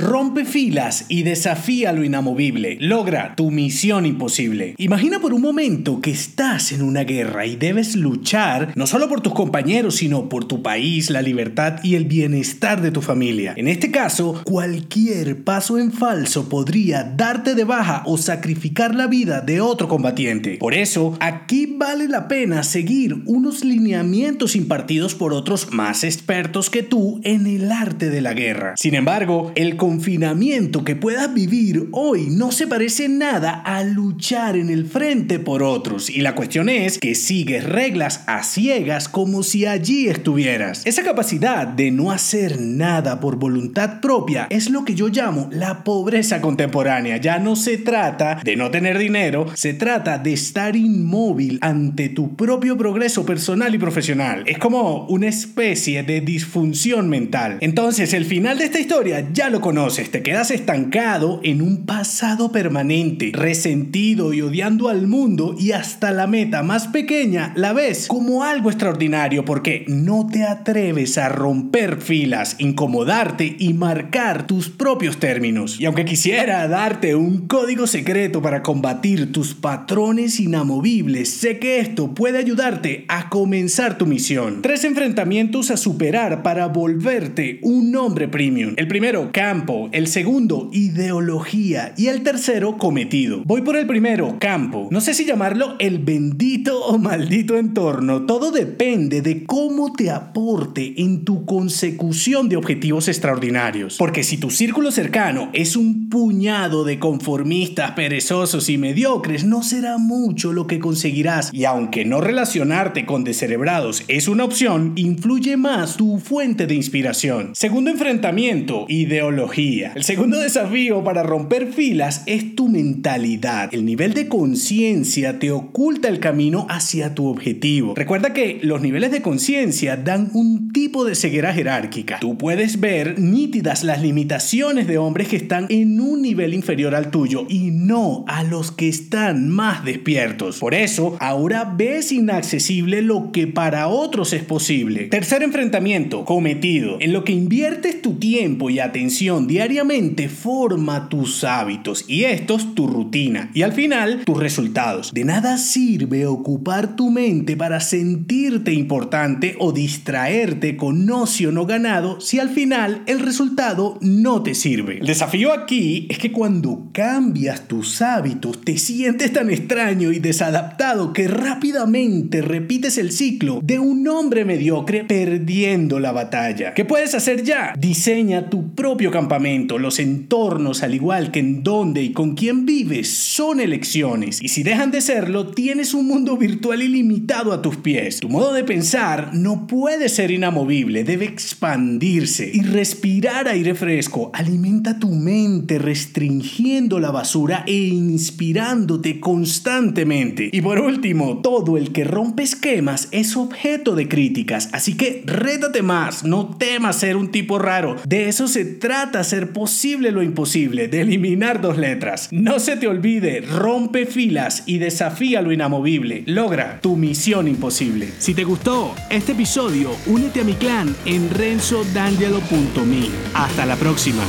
Rompe filas y desafía lo inamovible. Logra tu misión imposible. Imagina por un momento que estás en una guerra y debes luchar no solo por tus compañeros, sino por tu país, la libertad y el bienestar de tu familia. En este caso, cualquier paso en falso podría darte de baja o sacrificar la vida de otro combatiente. Por eso, aquí vale la pena seguir unos lineamientos impartidos por otros más expertos que tú en el arte de la guerra. Sin embargo, el confinamiento que puedas vivir hoy no se parece nada a luchar en el frente por otros. Y la cuestión es que sigues reglas a ciegas como si allí estuvieras. Esa capacidad de no hacer nada por voluntad propia es lo que yo llamo la pobreza contemporánea. Ya no se trata de no tener dinero, se trata de estar inmóvil ante tu propio progreso personal y profesional. Es como una especie de disfunción mental. Entonces, el final de esta historia ya lo conoces te quedas estancado en un pasado permanente, resentido y odiando al mundo y hasta la meta más pequeña la ves como algo extraordinario porque no te atreves a romper filas, incomodarte y marcar tus propios términos. Y aunque quisiera darte un código secreto para combatir tus patrones inamovibles, sé que esto puede ayudarte a comenzar tu misión. Tres enfrentamientos a superar para volverte un hombre premium. El primero, campo el segundo, ideología y el tercero, cometido. Voy por el primero, campo. No sé si llamarlo el bendito o maldito entorno, todo depende de cómo te aporte en tu consecución de objetivos extraordinarios. Porque si tu círculo cercano es un puñado de conformistas, perezosos y mediocres, no será mucho lo que conseguirás. Y aunque no relacionarte con descerebrados es una opción, influye más tu fuente de inspiración. Segundo enfrentamiento, ideología. El segundo desafío para romper filas es tu mentalidad. El nivel de conciencia te oculta el camino hacia tu objetivo. Recuerda que los niveles de conciencia dan un tipo de ceguera jerárquica. Tú puedes ver nítidas las limitaciones de hombres que están en un nivel inferior al tuyo y no a los que están más despiertos. Por eso, ahora ves inaccesible lo que para otros es posible. Tercer enfrentamiento, cometido, en lo que inviertes tu tiempo y atención diariamente forma tus hábitos y estos tu rutina y al final tus resultados. De nada sirve ocupar tu mente para sentirte importante o distraerte con ocio no ganado si al final el resultado no te sirve. El desafío aquí es que cuando cambias tus hábitos te sientes tan extraño y desadaptado que rápidamente repites el ciclo de un hombre mediocre perdiendo la batalla. ¿Qué puedes hacer ya? Diseña tu propio los entornos, al igual que en dónde y con quién vives, son elecciones. Y si dejan de serlo, tienes un mundo virtual ilimitado a tus pies. Tu modo de pensar no puede ser inamovible, debe expandirse y respirar aire fresco. Alimenta tu mente restringiendo la basura e inspirándote constantemente. Y por último, todo el que rompe esquemas es objeto de críticas, así que rétate más, no temas ser un tipo raro. De eso se trata hacer posible lo imposible, de eliminar dos letras. No se te olvide, rompe filas y desafía lo inamovible. Logra tu misión imposible. Si te gustó este episodio, únete a mi clan en renzodangelo.me. Hasta la próxima.